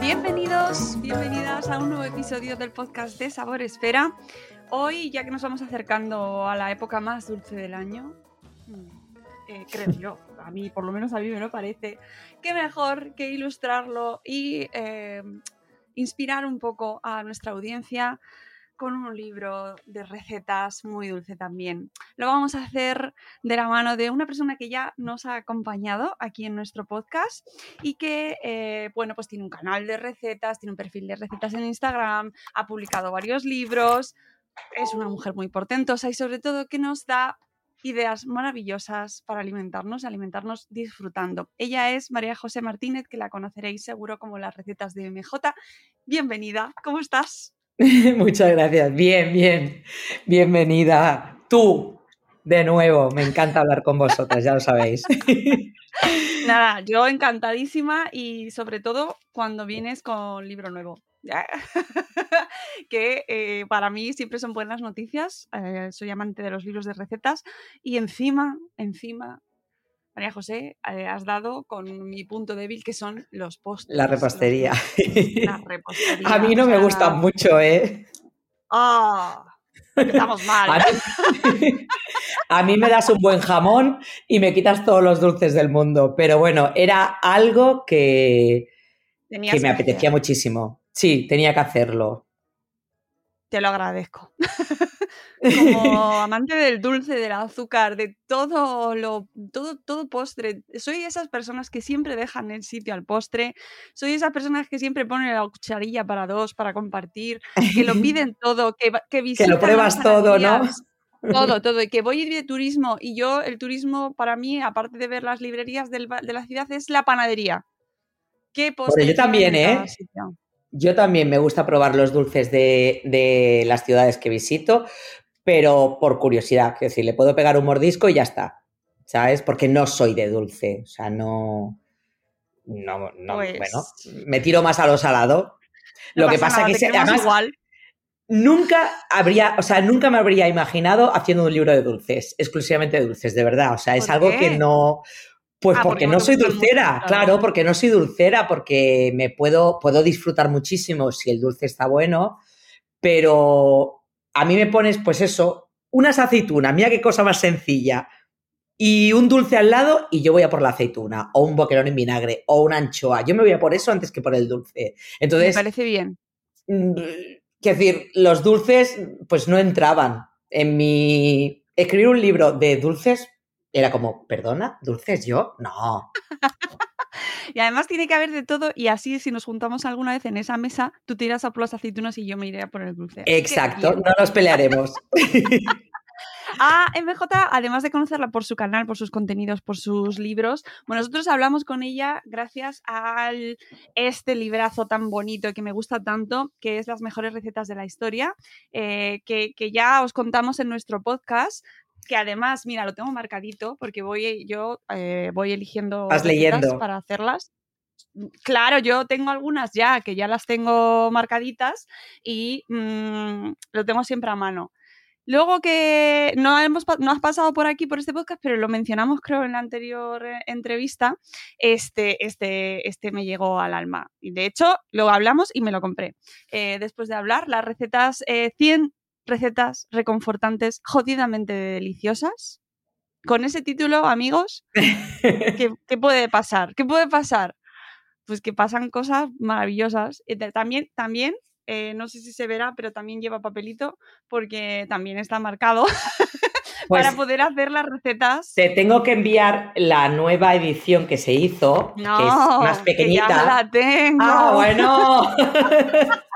Bienvenidos, bienvenidas a un nuevo episodio del podcast de Sabor Esfera. Hoy, ya que nos vamos acercando a la época más dulce del año, mm, eh, creo yo, a mí, por lo menos a mí me lo parece, qué mejor que ilustrarlo y eh, inspirar un poco a nuestra audiencia con un libro de recetas muy dulce también. Lo vamos a hacer de la mano de una persona que ya nos ha acompañado aquí en nuestro podcast y que, eh, bueno, pues tiene un canal de recetas, tiene un perfil de recetas en Instagram, ha publicado varios libros, es una mujer muy portentosa y sobre todo que nos da ideas maravillosas para alimentarnos, alimentarnos disfrutando. Ella es María José Martínez, que la conoceréis seguro como las recetas de MJ. Bienvenida, ¿cómo estás? Muchas gracias. Bien, bien. Bienvenida. Tú, de nuevo. Me encanta hablar con vosotras, ya lo sabéis. Nada, yo encantadísima y sobre todo cuando vienes con libro nuevo. que eh, para mí siempre son buenas noticias. Eh, soy amante de los libros de recetas y encima, encima, María José, eh, has dado con mi punto débil que son los postres. La repostería. La repostería. A mí no me gustan mucho, ¿eh? ¡Ah! Estamos mal. A mí, me das un buen jamón y me quitas todos los dulces del mundo. Pero bueno, era algo que, que me apetecía muchísimo. Sí, tenía que hacerlo. Te lo agradezco. Como amante del dulce, del azúcar, de todo lo, todo, todo postre. Soy esas personas que siempre dejan el sitio al postre. Soy esas personas que siempre ponen la cucharilla para dos, para compartir, que lo piden todo, que, que visitan. Que lo pruebas todo, ¿no? Todo, todo. Y que voy de turismo y yo, el turismo para mí, aparte de ver las librerías de la ciudad, es la panadería. ¿Qué postre? yo también, ¿eh? Yo también me gusta probar los dulces de, las ciudades que visito, pero por curiosidad, es decir, le puedo pegar un mordisco y ya está, ¿sabes? Porque no soy de dulce, o sea, no, no, no bueno, pues me tiro más a lo salado. lo que pasa es que además, igual. nunca habría, o sea, nunca me habría imaginado haciendo un libro de dulces, exclusivamente de dulces, de verdad, o sea, es algo que no, pues ah, porque, no soy dulcera, claro, porque no soy dulcera, porque me puedo, puedo disfrutar muchísimo si el dulce está bueno, pero a mí me pones, pues eso, unas aceitunas, mira qué cosa más sencilla, y un dulce al lado y yo voy a por la aceituna, o un boquerón en vinagre, o una anchoa. Yo me voy a por eso antes que por el dulce. Entonces, me parece bien. Mm, quiero decir, los dulces, pues no entraban en mi... Escribir un libro de dulces, era como, ¿perdona? ¿Dulces yo? No. Y además tiene que haber de todo y así si nos juntamos alguna vez en esa mesa, tú tiras a por las aceitunas y yo me iré a por el dulce. Exacto, no nos pelearemos. A MJ, además de conocerla por su canal, por sus contenidos, por sus libros, bueno, nosotros hablamos con ella gracias a este librazo tan bonito que me gusta tanto, que es Las mejores recetas de la historia, eh, que, que, ya os contamos en nuestro podcast, que además, mira, lo tengo marcadito porque voy yo eh, voy eligiendo leyendo para hacerlas. Claro, yo tengo algunas ya que ya las tengo marcaditas y mm, lo tengo siempre a mano. Luego que no, hemos, no has pasado por aquí por este podcast, pero lo mencionamos creo en la anterior eh, entrevista, este, este, este me llegó al alma. Y de hecho, lo hablamos y me lo compré. Eh, después de hablar, las recetas 100 recetas reconfortantes, jodidamente deliciosas. Con ese título, amigos, ¿qué, puede pasar? ¿Qué puede pasar? Pues que pasan cosas maravillosas. También, también eh, no sé si se verá, pero también lleva papelito porque también está marcado para pues poder hacer las recetas. Te tengo que enviar la nueva edición que se hizo, que es más pequeñita. ya la tengo. Ah, bueno.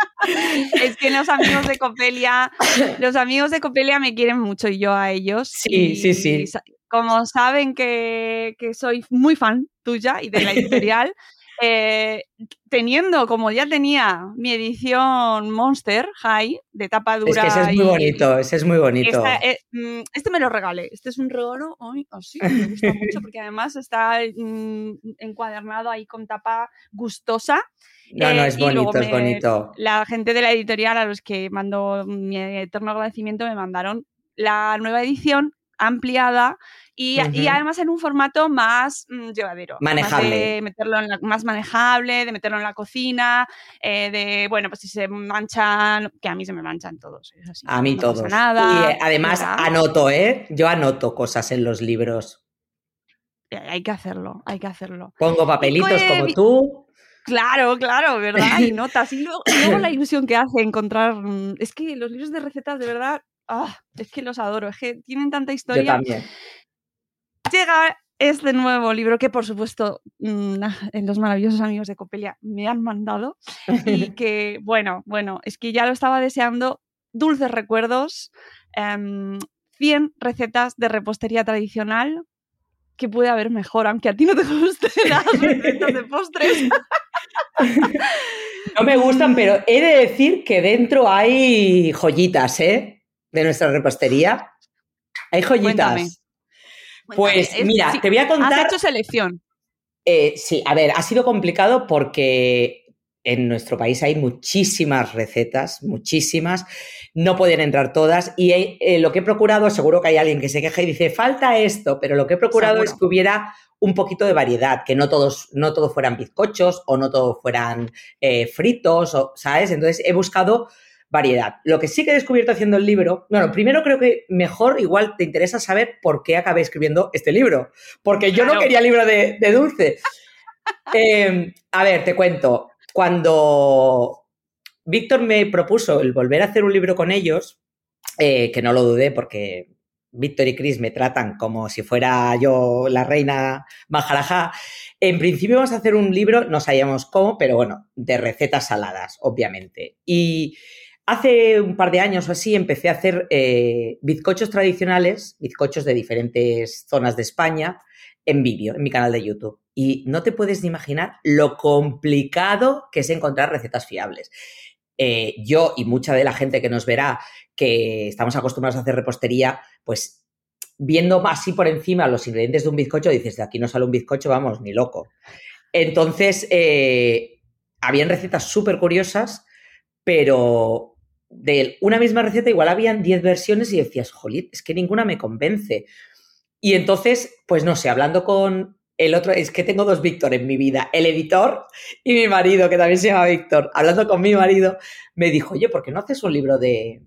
es que los amigos de Copelia, los amigos de Copelia me quieren mucho y yo a ellos. Sí, sí, sí. Como saben que, que soy muy fan tuya y de la editorial, eh, teniendo, como ya tenía mi edición Monster High de tapa dura. Es que ese es muy bonito, ese es muy bonito. Eh, mm, este me lo regalé, este es un regalo, así, me gusta mucho porque además está mm, encuadernado ahí con tapa gustosa. No, no, eh, es bonito, es bonito. La gente de la editorial a los que mando mi eterno agradecimiento me mandaron la nueva edición ampliada y, además en un formato más mm, llevadero. Manejable. de meterlo más manejable, de meterlo en la cocina, eh, de, bueno, pues si se manchan, que a mí se me manchan todos. a mí todos. Nada, y eh, además anoto, ¿eh? Yo anoto cosas en los libros. Hay que hacerlo, hay que hacerlo. Pongo papelitos como tú. Claro, claro, ¿verdad? Y notas. Y luego, la ilusión que hace encontrar. Mm, es que los libros de recetas, de verdad, ah, es que los adoro. Es que tienen tanta historia. Yo también. Llega este nuevo libro que, por supuesto, mm, los maravillosos amigos de Copelia me han mandado. Y que, bueno, bueno, es que ya lo estaba deseando. Dulces recuerdos. 100 em, recetas de repostería tradicional que puede haber mejor, aunque a ti no te gusten las recetas de postres. No me gustan, pero he de decir que dentro hay joyitas, ¿eh? De nuestra repostería. Hay joyitas. Pues mira, te voy a contar. ¿Has hecho selección? Eh, sí, a ver, ha sido complicado porque en nuestro país hay muchísimas recetas, muchísimas, no pueden entrar todas y eh, lo que he procurado, seguro que hay alguien que se queja y dice, falta esto, pero lo que he procurado es que hubiera un poquito de variedad, que no todos, no todos fueran bizcochos o no todos fueran eh, fritos, o, ¿sabes? Entonces he buscado variedad. Lo que sí que he descubierto haciendo el libro, bueno, primero creo que mejor igual te interesa saber por qué acabé escribiendo este libro, porque yo no quería libro de, dulce. Em, a ver, te cuento, cuando Víctor me propuso el volver a hacer un libro con ellos, eh, que no lo dudé porque Víctor y Chris me tratan como si fuera yo la reina Maharaja. En principio vamos a hacer un libro, no sabíamos cómo, pero bueno, de recetas saladas, obviamente. Y hace un par de años o así empecé a hacer eh, bizcochos tradicionales, bizcochos de diferentes zonas de España, en vídeo, en mi canal de YouTube. Y no te puedes ni imaginar lo complicado que es encontrar recetas fiables. Eh, yo y mucha de la gente que nos verá que estamos acostumbrados a hacer repostería, pues viendo así por encima los ingredientes de un bizcocho, dices, de aquí no sale un bizcocho, vamos, ni loco. Entonces, eh, habían recetas súper curiosas, pero de una misma receta igual habían 10 versiones y decías, jolín, es que ninguna me convence. Y entonces, pues no sé, hablando con el otro, es que tengo dos Víctor en mi vida, el editor y mi marido, que también se llama Víctor, hablando con mi marido, me dijo, oye, ¿por qué no haces un libro de,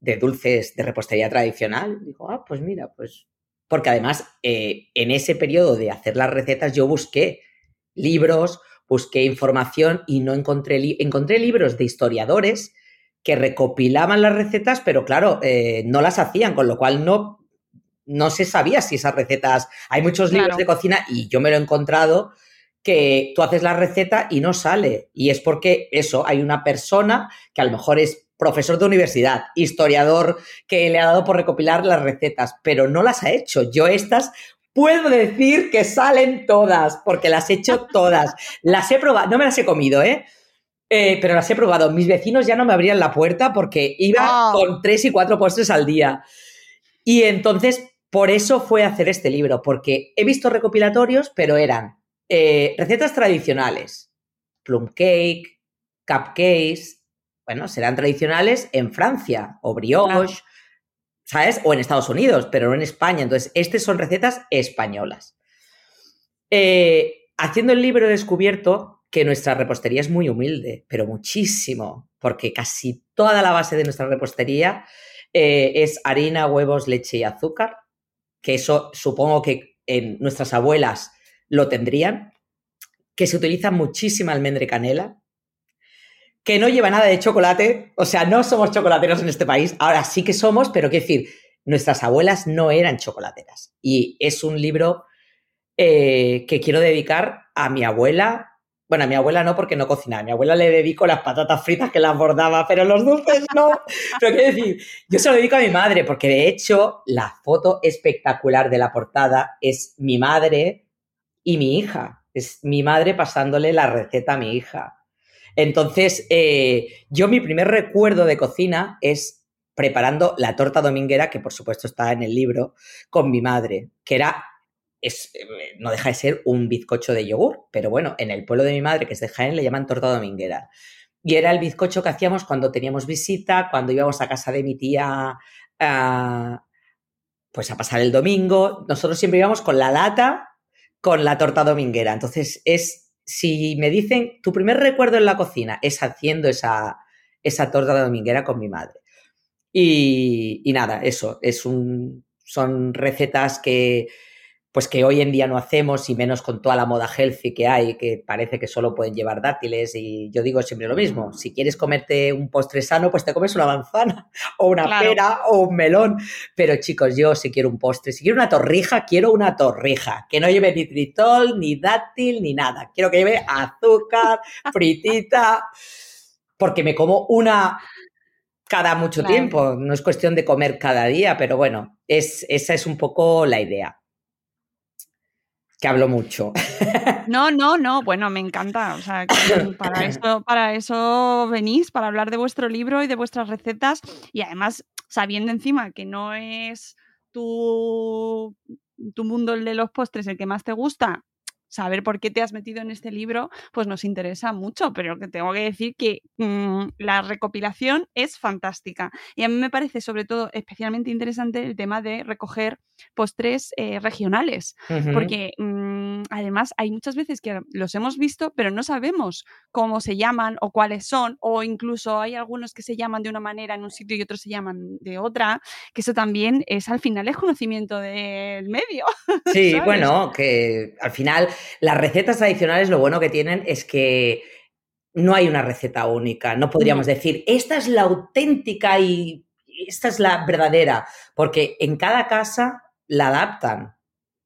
de dulces de repostería tradicional? Dijo, ah, pues mira, pues... Porque además, eh, en ese periodo de hacer las recetas, yo busqué libros, busqué información y no encontré, encontré libros de historiadores que recopilaban las recetas, pero claro, eh, no las hacían, con lo cual no no se sabía si esas recetas. Hay muchos libros de cocina y yo me lo he encontrado que tú haces la receta y no sale. Y es porque eso, hay una persona que a lo mejor es profesor de universidad, historiador, que le ha dado por recopilar las recetas, pero no las ha hecho. Yo estas puedo decir que salen todas, porque las he hecho todas. Las he probado, no me las he comido, ¿eh? Eh pero las he probado. Mis vecinos ya no me abrían la puerta porque iba ah. con tres y cuatro postres al día. Y entonces por eso fue hacer este libro, porque he visto recopilatorios, pero eran eh, recetas tradicionales, plum cake, cupcakes, bueno, serán tradicionales en Francia o brioche, ¿sabes? O en Estados Unidos, pero no en España. Entonces, estas son recetas españolas. Eh, haciendo el libro he descubierto que nuestra repostería es muy humilde, pero muchísimo, porque casi toda la base de nuestra repostería eh, es harina, huevos, leche y azúcar que eso supongo que en nuestras abuelas lo tendrían, que se utiliza muchísima almendra y canela, que no lleva nada de chocolate, o sea, no somos chocolateros en este país, ahora sí que somos, pero qué decir, nuestras abuelas no eran chocolateras. Y es un libro eh, que quiero dedicar a mi abuela, bueno, a mi abuela no porque no cocinaba. A mi abuela le dedico las patatas fritas que las bordaba, pero los dulces no. Pero quiero decir, yo se lo dedico a mi madre porque de hecho la foto espectacular de la portada es mi madre y mi hija. Es mi madre pasándole la receta a mi hija. Entonces, eh, yo mi primer recuerdo de cocina es preparando la torta dominguera, que por supuesto está en el libro, con mi madre, que era eh, no deja de ser un bizcocho de yogur, pero bueno, en el pueblo de mi madre, que es de Jaén, le llaman torta dominguera. Y era el bizcocho que hacíamos cuando teníamos visita, cuando íbamos a casa de mi tía a, pues a pasar el domingo. Nosotros siempre íbamos con la lata, con la torta dominguera. Entonces, es, si me dicen, tu primer recuerdo en la cocina es haciendo esa, esa torta dominguera con mi madre. Y, y nada, eso, es un, son recetas que, pues que hoy en día no hacemos y menos con toda la moda healthy que hay, que parece que solo pueden llevar dátiles y yo digo siempre lo mismo, si quieres comerte un postre sano, pues te comes una manzana o una pera o un melón, pero chicos, yo si quiero un postre, si quiero una torrija, quiero una torrija, que no lleve ni tritol, ni dátil, ni nada, quiero que lleve azúcar, fritita, porque me como una cada mucho tiempo, no es cuestión de comer cada día, pero bueno, es, esa es un poco la idea que hablo mucho. No, no, no, bueno, me encanta. O sea, para eso, para eso venís, para hablar de vuestro libro y de vuestras recetas. Y además, sabiendo encima que no es tu, tu mundo el de los postres el que más te gusta, saber por qué te has metido en este libro, pues nos interesa mucho, pero que tengo que decir que mm, la recopilación es fantástica. Y a mí me parece sobre todo especialmente interesante el tema de recoger postres eh, regionales, porque mm, además hay muchas veces que los hemos visto, pero no sabemos cómo se llaman o cuáles son, o incluso hay algunos que se llaman de una manera en un sitio y otros se llaman de otra, que eso también es al final es conocimiento del medio. Sí, bueno, que al final las recetas tradicionales lo bueno que tienen es que no hay una receta única. No podríamos decir, esta es la auténtica y esta es la verdadera, porque en cada casa la adaptan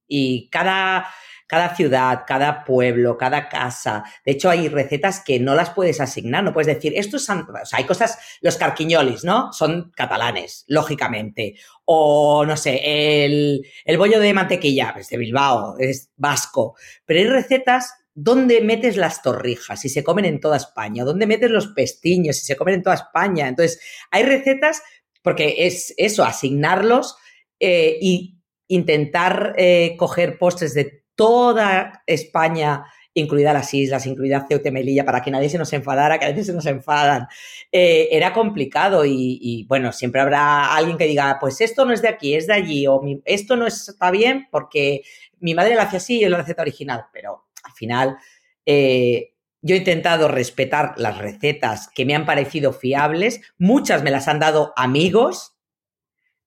y cada, cada ciudad, cada pueblo, cada casa. De hecho, hay recetas que no las puedes asignar, no puedes decir, esto es... O sea, hay cosas, los carquiñolis, ¿no? Son catalanes, lógicamente. O, no sé, el, el bollo de mantequilla, es de Bilbao, es vasco. Pero hay recetas donde metes las torrijas, si se comen en toda España, dónde metes los pestiños, si se comen en toda España. Entonces, hay recetas, porque es eso, asignarlos eh, y intentar eh, coger postres de toda España, incluida las islas, incluida Ceuta y Melilla, para que nadie se nos enfadara, que a veces se nos enfadan. Eh, era complicado y, bueno, siempre habrá alguien que diga, pues esto no es de aquí, es de allí, o esto no está bien porque mi madre lo hacía así y es la receta original, pero al final eh, yo he intentado respetar las recetas que me han parecido fiables, muchas me las han dado amigos,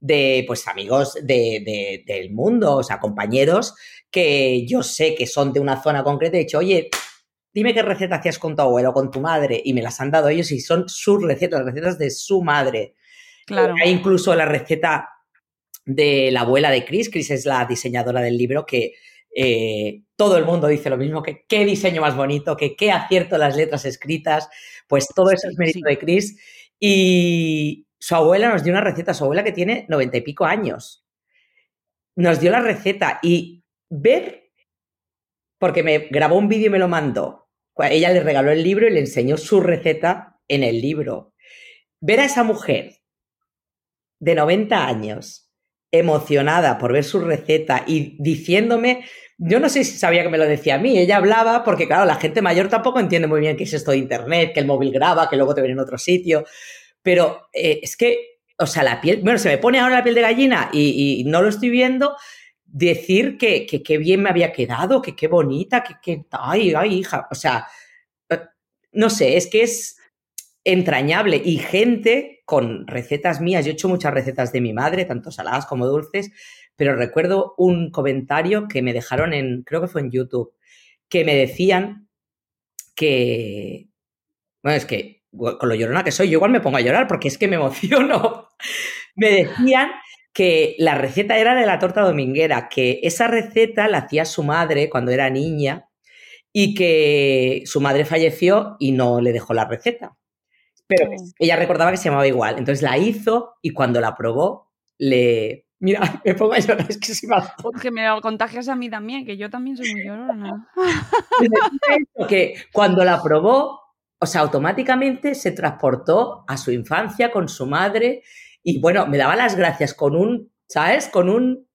de, pues amigos de, del mundo, o sea, compañeros que yo sé que son de una zona concreta. He dicho, oye, dime qué receta hacías con tu abuelo o con tu madre. Y me las han dado ellos y son sus recetas, las recetas de su madre. Claro. Hay incluso la receta de la abuela de Chris. Chris es la diseñadora del libro que eh, todo el mundo dice lo mismo, que qué diseño más bonito, que qué acierto las letras escritas. Pues todo eso es mérito de Chris. Y, su abuela nos dio una receta, su abuela que tiene noventa y pico años. Nos dio la receta y ver, porque me grabó un vídeo y me lo mandó. Ella le regaló el libro y le enseñó su receta en el libro. Ver a esa mujer de 90 años emocionada por ver su receta y diciéndome, yo no sé si sabía que me lo decía a mí, ella hablaba porque claro, la gente mayor tampoco entiende muy bien qué es esto de internet, que el móvil graba, que luego te ven en otro sitio. Pero eh, es que, o sea, la piel, bueno, se me pone ahora la piel de gallina y, no lo estoy viendo, decir que qué bien me había quedado, que qué bonita, que, que, ay, ay, hija, o sea, eh, no sé, es que es entrañable y gente con recetas mías, yo he hecho muchas recetas de mi madre, tanto saladas como dulces, pero recuerdo un comentario que me dejaron en, creo que fue en YouTube, que me decían que, bueno, es que con lo llorona que soy, yo igual me pongo a llorar porque es que me emociono. me decían que la receta era de la torta dominguera, que esa receta la hacía su madre cuando era niña y que su madre falleció y no le dejó la receta. Pero ella recordaba que se llamaba igual. Entonces la hizo y cuando la probó, le. Mira, me pongo a llorar, es que si me Que me lo contagias a mí también, que yo también soy muy llorona. que cuando la probó, o sea, automáticamente se transportó a su infancia con su madre y bueno, me daba las gracias con un, ¿sabes? Con un,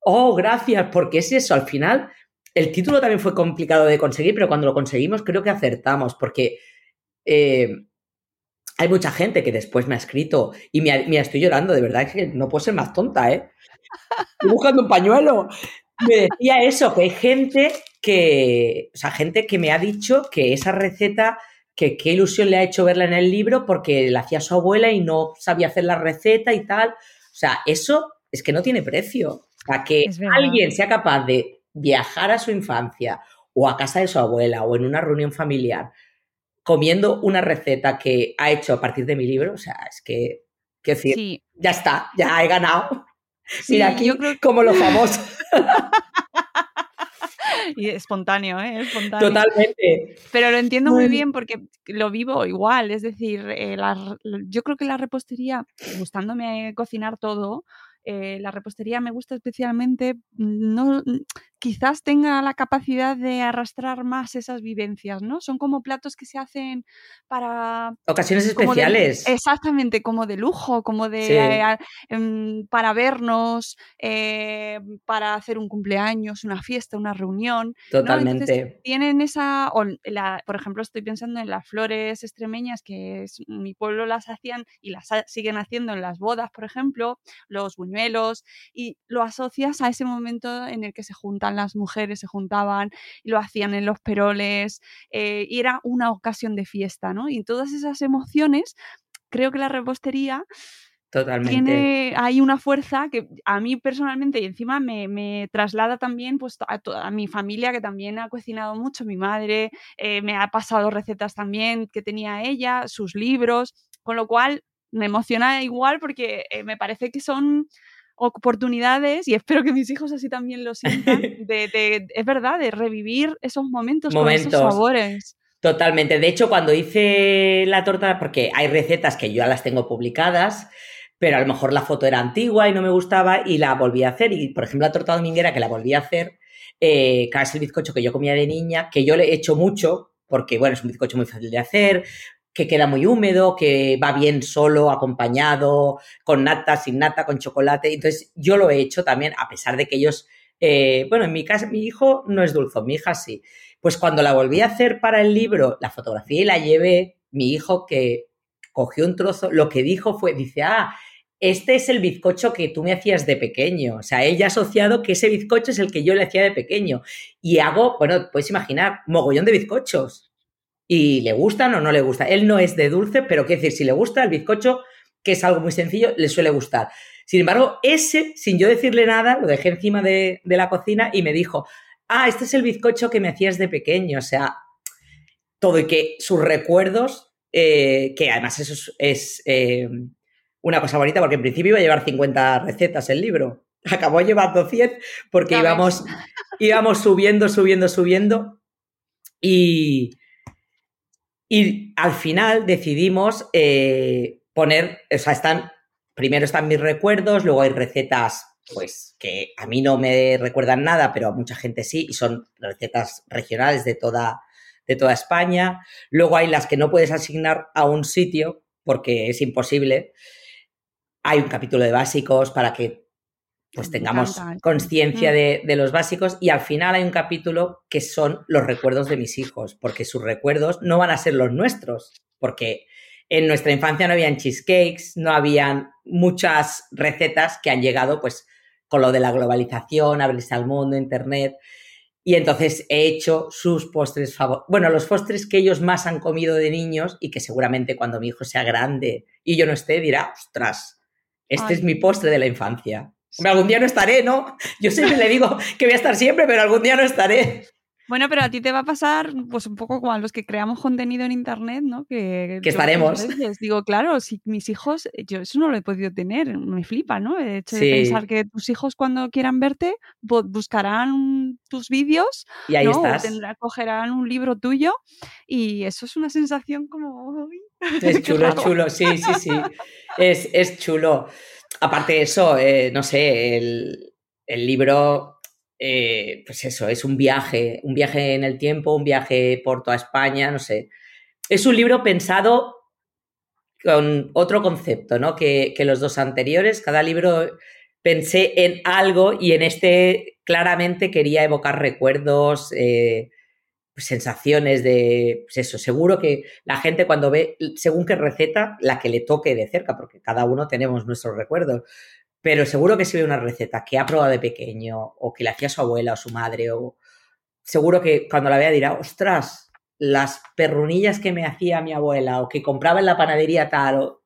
oh, gracias, porque es eso, al final el título también fue complicado de conseguir, pero cuando lo conseguimos creo que acertamos, porque eh, hay mucha gente que después me ha escrito y me, estoy llorando, de verdad, que no puedo ser más tonta, ¿eh? Estoy buscando un pañuelo. Me decía eso, que hay gente que, o sea, gente que me ha dicho que esa receta, que qué ilusión le ha hecho verla en el libro porque la hacía su abuela y no sabía hacer la receta y tal. O sea, eso es que no tiene precio. Para que alguien sea capaz de viajar a su infancia o a casa de su abuela o en una reunión familiar comiendo una receta que ha hecho a partir de mi libro, o sea, es que, quiero decir, ya está, ya he ganado. Mira, aquí yo creo... como lo famoso. y espontáneo, ¿eh? Espontáneo. Totalmente. Pero lo entiendo muy bien porque lo vivo igual, es decir, eh, yo creo que la repostería, gustándome cocinar todo, eh, la repostería me gusta especialmente, no, quizás tenga la capacidad de arrastrar más esas vivencias, ¿no? Son como platos que se hacen para... Ocasiones especiales. exactamente, como de lujo, como de... Em, para vernos, eh, para hacer un cumpleaños, una fiesta, una reunión. Totalmente. tienen esa... por ejemplo, estoy pensando en las flores extremeñas que mi pueblo las hacían y las siguen haciendo en las bodas, por ejemplo, los buñuelos, y lo asocias a ese momento en el que se juntan las mujeres se juntaban y lo hacían en los peroles eh, y era una ocasión de fiesta, ¿no? Y todas esas emociones, creo que la repostería Totalmente. Tiene, hay una fuerza que a mí personalmente y encima me, traslada también pues, a, mi familia que también ha cocinado mucho, mi madre eh, me ha pasado recetas también que tenía ella, sus libros, con lo cual me emociona igual porque eh, me parece que son oportunidades, y espero que mis hijos así también lo sientan, de, es verdad, de revivir esos momentos, momentos. con esos sabores. Totalmente. De hecho, cuando hice la torta, porque hay recetas que yo ya las tengo publicadas, pero a lo mejor la foto era antigua y no me gustaba y la volví a hacer. Y, por ejemplo, la torta dominguera que la volví a hacer, eh, es el bizcocho que yo comía de niña, que yo le he hecho mucho, porque, bueno, es un bizcocho muy fácil de hacer, que queda muy húmedo, que va bien solo, acompañado, con nata, sin nata, con chocolate. Entonces, yo lo he hecho también, a pesar de que ellos, eh, bueno, en mi casa, mi hijo no es dulzón, mi hija sí. Pues cuando la volví a hacer para el libro, la fotografía y la llevé, mi hijo que cogió un trozo, lo que dijo fue, dice, ah, este es el bizcocho que tú me hacías de pequeño. O sea, ella ha asociado que ese bizcocho es el que yo le hacía de pequeño. Y hago, bueno, puedes imaginar, mogollón de bizcochos y le gustan o no le gusta. Él no es de dulce, pero quiero decir, si le gusta el bizcocho, que es algo muy sencillo, le suele gustar. Sin embargo, ese, sin yo decirle nada, lo dejé encima de, la cocina y me dijo, ah, este es el bizcocho que me hacías de pequeño. O sea, todo y que sus recuerdos, eh, que además eso es, eh, una cosa bonita, porque en principio iba a llevar 50 recetas el libro. Acabó llevando 100 porque íbamos, íbamos subiendo, subiendo, subiendo. Y, y al final decidimos eh, poner, o sea, están, primero están mis recuerdos, luego hay recetas, pues, que a mí no me recuerdan nada, pero a mucha gente sí, y son recetas regionales de toda, de toda España. Luego hay las que no puedes asignar a un sitio porque es imposible. Hay un capítulo de básicos para que pues tengamos conciencia mm. de, los básicos y al final hay un capítulo que son los recuerdos de mis hijos, porque sus recuerdos no van a ser los nuestros, porque en nuestra infancia no habían cheesecakes, no habían muchas recetas que han llegado pues con lo de la globalización, abrirse al mundo, internet. Y entonces he hecho sus postres favoritos. Bueno, los postres que ellos más han comido de niños y que seguramente cuando mi hijo sea grande y yo no esté dirá, ostras, este es mi postre de la infancia algún día no estaré, ¿no? Yo siempre le digo que voy a estar siempre, pero algún día no estaré. Bueno, pero a ti te va a pasar pues un poco como a los que creamos contenido en internet, ¿no? Que, que estaremos. digo, claro, si mis hijos, yo eso no lo he podido tener, me flipa, ¿no? El hecho de pensar que tus hijos cuando quieran verte buscarán tus vídeos y ahí estás. cogerán un libro tuyo y eso es una sensación como... Es chulo, es chulo, sí, sí, sí. Es, es chulo aparte de eso, eh, no sé, el, libro, eh, pues eso, es un viaje, un viaje en el tiempo, un viaje por toda España, no sé. Es un libro pensado con otro concepto, ¿no? Que, los dos anteriores. Cada libro pensé en algo y en este claramente quería evocar recuerdos, eh, sensaciones de, pues eso, seguro que la gente cuando ve, según qué receta, la que le toque de cerca, porque cada uno tenemos nuestros recuerdos, pero seguro que si ve una receta que ha probado de pequeño o que le hacía su abuela o su madre, o seguro que cuando la vea dirá, ostras, las perrunillas que me hacía mi abuela o que compraba en la panadería tal, o,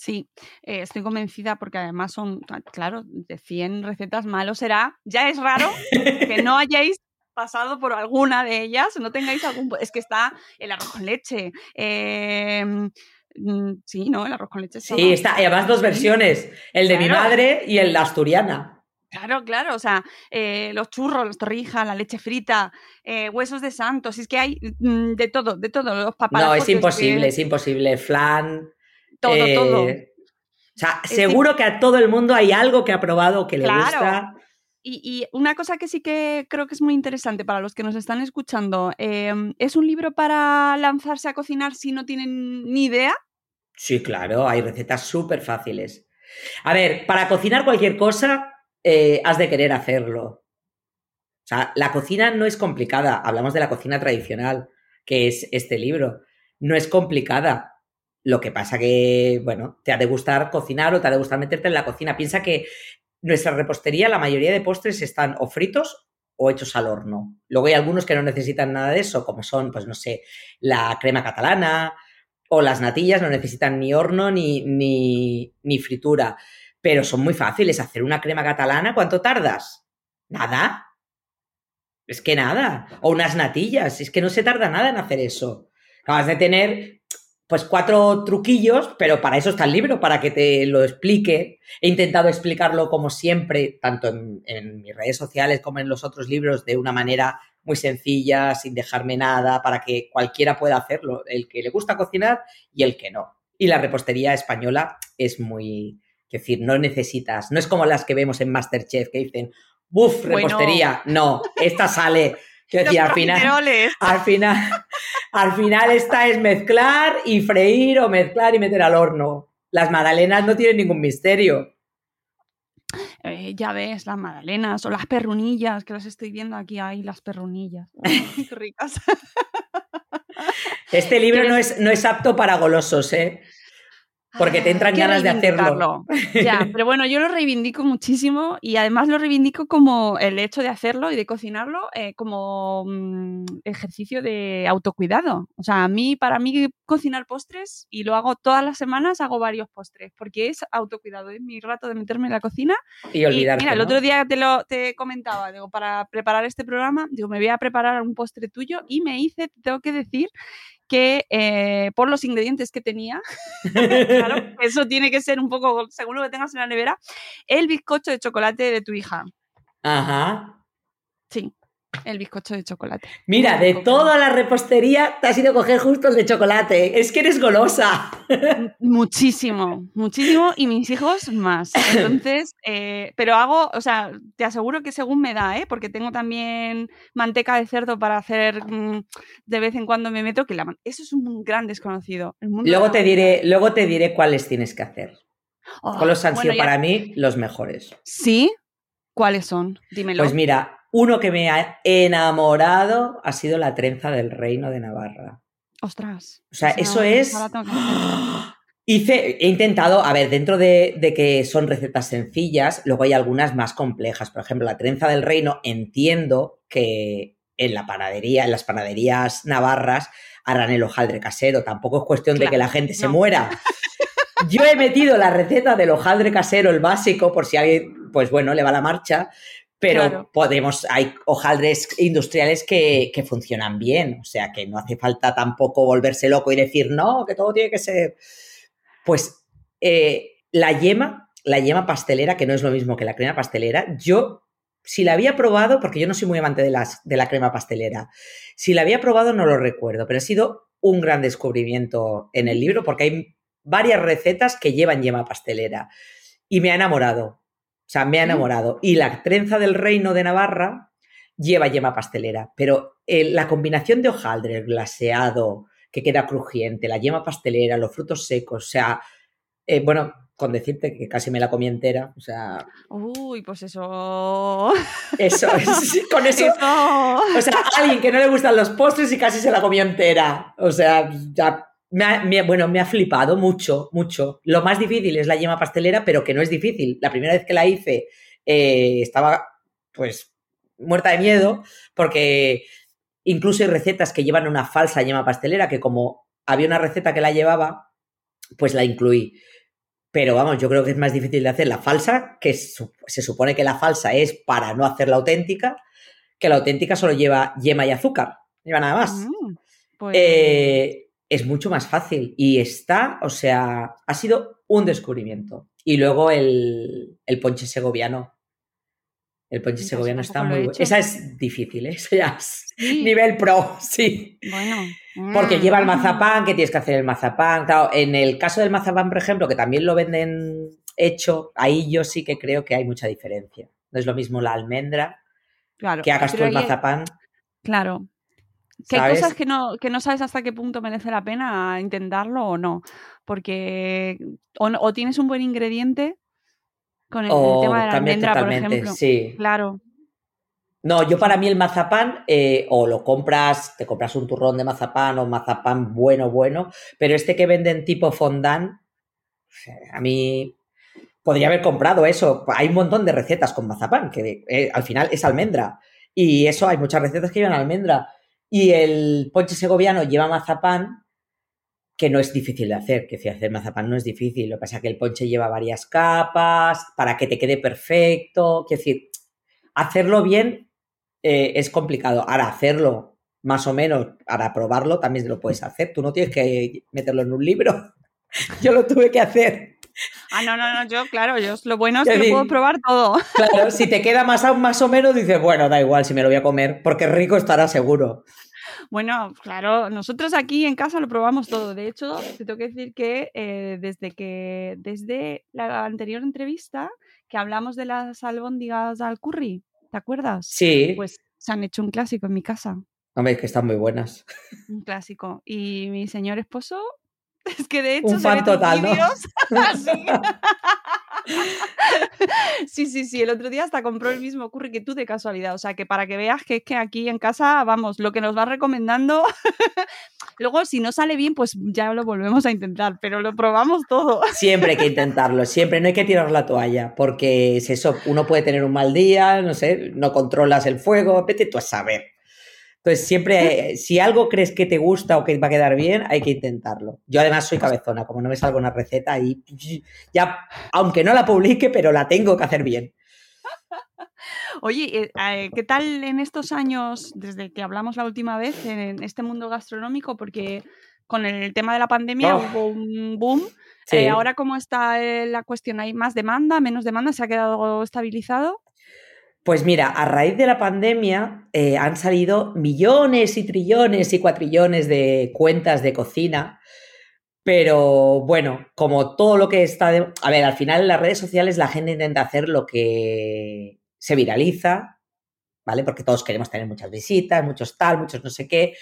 Sí, eh, estoy convencida porque además son, claro, de 100 recetas malo será. Ya es raro que no hayáis pasado por alguna de ellas, no tengáis algún... Es que está el arroz con leche. Em, mm, sí, ¿no? El arroz con leche. Sí, está. Y además dos versiones, el de mi madre y el de asturiana. Claro, claro, o sea, eh, los churros, las torrijas, la leche frita, eh, huesos de santos, es que hay mm, de todo, de todo, los No, es imposible, es imposible. Flan, todo, todo. Eh, o sea, seguro que a todo el mundo hay algo que ha probado que le gusta. Y, una cosa que sí que creo que es muy interesante para los que nos están escuchando, em, ¿es un libro para lanzarse a cocinar si no tienen ni idea? Sí, claro, hay recetas súper fáciles. A ver, para cocinar cualquier cosa, eh, has de querer hacerlo. O sea, la cocina no es complicada. Hablamos de la cocina tradicional, que es este libro. No es complicada. Lo que pasa que, bueno, te ha de gustar cocinar o te ha de gustar meterte en la cocina. Piensa que nuestra repostería, la mayoría de postres están o fritos o hechos al horno. Luego hay algunos que no necesitan nada de eso, como son, pues no sé, la crema catalana o las natillas, no necesitan ni horno ni, ni, ni fritura. Pero son muy fáciles. Hacer una crema catalana, ¿cuánto tardas? Nada. Es que nada. O unas natillas. Es que no se tarda nada en hacer eso. Acabas de tener pues cuatro truquillos, pero para eso está el libro, para que te lo explique. He intentado explicarlo como siempre, tanto en, mis redes sociales como en los otros libros, de una manera muy sencilla, sin dejarme nada, para que cualquiera pueda hacerlo, el que le gusta cocinar y el que no. Y la repostería española es muy, es decir, no necesitas, no es como las que vemos en Masterchef que dicen, ¡buf! Repostería. No, esta sale Quiero decir, al final, al final, al final esta es mezclar y freír o mezclar y meter al horno. Las magdalenas no tienen ningún misterio. Eh, ya ves, las magdalenas o las perrunillas, que las estoy viendo aquí, ahí las perrunillas. qué ricas. Este libro no es, no es apto para golosos, ¿eh? Porque te entran ganas de hacerlo. Ya, pero bueno, yo lo reivindico muchísimo y además lo reivindico como el hecho de hacerlo y de cocinarlo eh, como mm, ejercicio de autocuidado. O sea, a mí, para mí, cocinar postres, y lo hago todas las semanas, hago varios postres, porque es autocuidado, es mi rato de meterme en la cocina. Y olvidarte. mira, el otro día te lo te comentaba, digo, para preparar este programa, digo, me voy a preparar un postre tuyo y me hice, tengo que decir, que eh, por los ingredientes que tenía, claro, eso tiene que ser un poco, según lo que tengas en la nevera, el bizcocho de chocolate de tu hija. Ajá. Sí el bizcocho de chocolate. Mira, de toda la repostería te has ido a coger justo el de chocolate. Es que eres golosa. Muchísimo, muchísimo y mis hijos más. Entonces, eh, pero hago, o sea, te aseguro que según me da, ¿eh? porque tengo también manteca de cerdo para hacer mm, de vez en cuando me meto, que la, eso es un gran desconocido. luego, te diré, luego te diré cuáles tienes que hacer. Oh, los han sido para mí los mejores. ¿Sí? ¿Cuáles son? Dímelo. Pues mira, uno que me ha enamorado ha sido la trenza del reino de Navarra. Ostras. O sea, eso es... Hice, he intentado, a ver, dentro de, que son recetas sencillas, luego hay algunas más complejas. Por ejemplo, la trenza del reino, entiendo que en la panadería, en las panaderías navarras, harán el hojaldre casero. Tampoco es cuestión de que la gente se muera. Yo he metido la receta del hojaldre casero, el básico, por si alguien, pues bueno, le va la marcha, pero podemos, hay hojaldres industriales que, funcionan bien, o sea que no hace falta tampoco volverse loco y decir, no, que todo tiene que ser. Pues eh, la yema, la yema pastelera, que no es lo mismo que la crema pastelera, yo, si la había probado, porque yo no soy muy amante de, las, de la crema pastelera, si la había probado no lo recuerdo, pero ha sido un gran descubrimiento en el libro porque hay varias recetas que llevan yema pastelera y me ha enamorado. O sea, me ha enamorado. Y la trenza del reino de Navarra lleva yema pastelera, pero eh, la combinación de hojaldre, el glaseado, que queda crujiente, la yema pastelera, los frutos secos, o sea, eh, bueno, con decirte que casi me la comí entera. O sea. Uy, pues eso. Eso, con eso, O sea, alguien que no le gustan los postres y casi se la comió entera. O sea, ya. Me bueno, me ha flipado mucho, mucho. Lo más difícil es la yema pastelera, pero que no es difícil. La primera vez que la hice eh, estaba, pues, muerta de miedo, porque incluso hay recetas que llevan una falsa yema pastelera, que como había una receta que la llevaba, pues la incluí. Pero vamos, yo creo que es más difícil de hacer la falsa, que se supone que la falsa es para no hacer la auténtica, que la auténtica solo lleva yema y azúcar, lleva nada más. Mm, pues eh, es mucho más fácil y está, o sea, ha sido un descubrimiento. Y luego el, el ponche segoviano. El ponche segoviano está muy bueno. Esa es difícil, ¿eh? Esa ya es nivel pro, sí. Bueno. Porque lleva el mm. mazapán, que tienes que hacer el mazapán. en el caso del mazapán, por ejemplo, que también lo venden hecho, ahí yo sí que creo que hay mucha diferencia. No es lo mismo la almendra claro, que hagas tú el mazapán. Claro. Que hay cosas que no, que no sabes hasta qué punto merece la pena intentarlo o no. Porque o, tienes un buen ingrediente con el, tema de la almendra, por ejemplo. Sí. Claro. No, yo para mí el mazapán, eh, o lo compras, te compras un turrón de mazapán o mazapán bueno, bueno, pero este que venden tipo fondant, a mí podría haber comprado eso. Hay un montón de recetas con mazapán, que eh, al final es almendra. Y eso hay muchas recetas que llevan almendra. Y el ponche segoviano lleva mazapán, que no es difícil de hacer, que si hacer mazapán no es difícil. Lo que pasa es que el ponche lleva varias capas para que te quede perfecto. Quiero decir, hacerlo bien eh, es complicado. Ahora, hacerlo más o menos, para probarlo, también lo puedes hacer. Tú no tienes que meterlo en un libro. yo lo tuve que hacer. Ah, no, no, no, yo, claro, yo lo bueno es que lo puedo probar todo. Claro, si te queda más, más o menos, dices, bueno, da igual si me lo voy a comer, porque rico estará seguro. Bueno, claro, nosotros aquí en casa lo probamos todo. De hecho, te tengo que decir que eh, desde que, desde la anterior entrevista, que hablamos de las albóndigas al curry, ¿te acuerdas? Sí. Pues se han hecho un clásico en mi casa. Hombre, es que están muy buenas. Un clásico. Y mi señor esposo, es que de hecho. Un fan total, ¿no? sí, sí, sí. El otro día hasta compró el mismo curry que tú de casualidad. O sea, que para que veas que es que aquí en casa, vamos, lo que nos va recomendando. Luego, si no sale bien, pues ya lo volvemos a intentar, pero lo probamos todo. Siempre hay que intentarlo, siempre. No hay que tirar la toalla, porque es eso. Uno puede tener un mal día, no sé, no controlas el fuego, vete tú a saber. Entonces, siempre, si algo crees que te gusta o que va a quedar bien, hay que intentarlo. Yo además soy cabezona, como no me salgo una receta y ya, aunque no la publique, pero la tengo que hacer bien. Oye, eh, eh, ¿qué tal en estos años, desde que hablamos la última vez, en este mundo gastronómico? Porque con el tema de la pandemia oh. hubo un boom. Eh, ahora, ¿cómo está la cuestión? ¿Hay más demanda, menos demanda? ¿Se ha quedado estabilizado? Pues mira, a raíz de la pandemia eh, han salido millones y trillones y cuatrillones de cuentas de cocina, pero bueno, como todo lo que está... De... A ver, al final en las redes sociales la gente intenta hacer lo que se viraliza, ¿vale? Porque todos queremos tener muchas visitas, muchos tal, muchos no sé qué.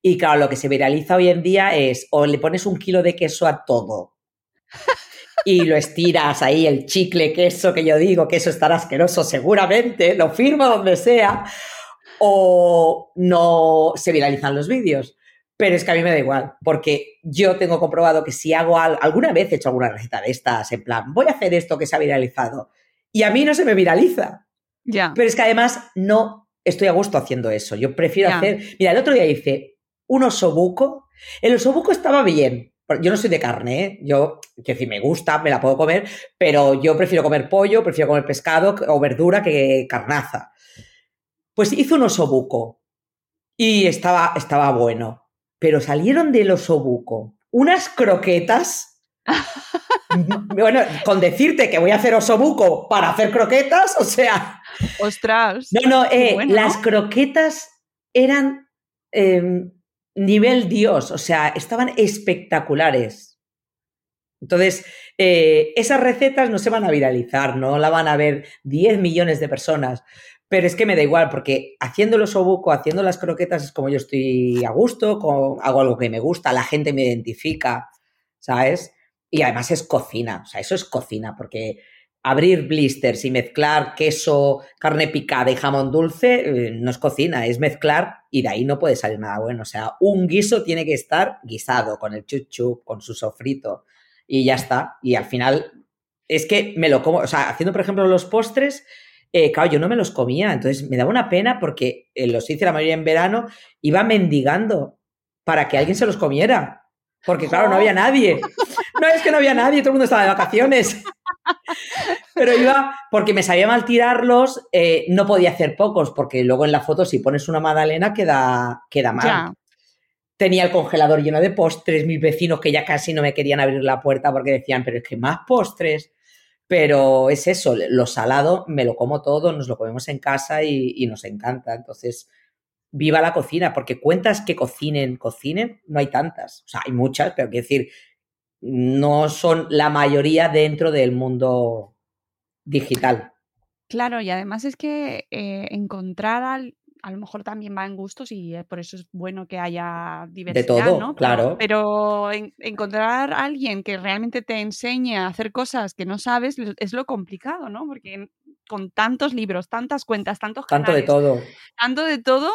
Y claro, lo que se viraliza hoy en día es o le pones un kilo de queso a todo y lo estiras ahí, el chicle, queso, que yo digo que eso estará asqueroso seguramente, lo firmo donde sea, o no se viralizan los vídeos. Pero es que a mí me da igual, porque yo tengo comprobado que si hago alguna vez he hecho alguna receta de estas, en plan, voy a hacer esto que se ha viralizado, y a mí no se me viraliza. Ya. Pero es que además no estoy a gusto haciendo eso. Yo prefiero hacer. Mira, el otro día hice un osobuco. El osobuco estaba bien, yo no soy de carne, ¿eh? yo, que si me gusta, me la puedo comer, pero yo prefiero comer pollo, prefiero comer pescado o verdura que carnaza. Pues hice un osobuco y estaba, estaba bueno, pero salieron del osobuco unas croquetas. bueno, con decirte que voy a hacer osobuco para hacer croquetas, o sea. Ostras. No, no, eh, las croquetas eran. Em, nivel Dios, o sea, estaban espectaculares. Entonces, eh, esas recetas no se van a viralizar, no la van a ver 10 millones de personas, pero es que me da igual, porque haciendo los obuco, haciendo las croquetas es como yo estoy a gusto, hago algo que me gusta, la gente me identifica, ¿sabes? Y además es cocina, o sea, eso es cocina, porque abrir blisters y mezclar queso, carne picada y jamón dulce eh, no es cocina, es mezclar y de ahí no puede salir nada bueno. O sea, un guiso tiene que estar guisado con el chuchu, con su sofrito y ya está. Y al final es que me lo como, o sea, haciendo por ejemplo los postres, eh, claro, yo no me los comía, entonces me daba una pena porque eh, los hice la mayoría en verano, iba mendigando para que alguien se los comiera. Porque claro, no había nadie. No es que no había nadie, todo el mundo estaba de vacaciones. Pero iba, porque me sabía mal tirarlos, eh, no podía hacer pocos, porque luego en la foto si pones una magdalena queda, queda mal. Tenía el congelador lleno de postres, mis vecinos que ya casi no me querían abrir la puerta porque decían, pero es que más postres. Pero es eso, lo salado me lo como todo, nos lo comemos en casa y, y nos encanta. Entonces, viva la cocina, porque cuentas que cocinen, cocinen, no hay tantas. O sea, hay muchas, pero quiero decir, no son la mayoría dentro del mundo digital. Claro, y además es que eh, encontrar al, a lo mejor también va en gustos y por eso es bueno que haya diversidad. De todo, ¿no? claro. Pero, encontrar a alguien que realmente te enseñe a hacer cosas que no sabes es lo complicado, ¿no? Porque con tantos libros, tantas cuentas, tantos canales. Tanto de todo. Tanto de todo,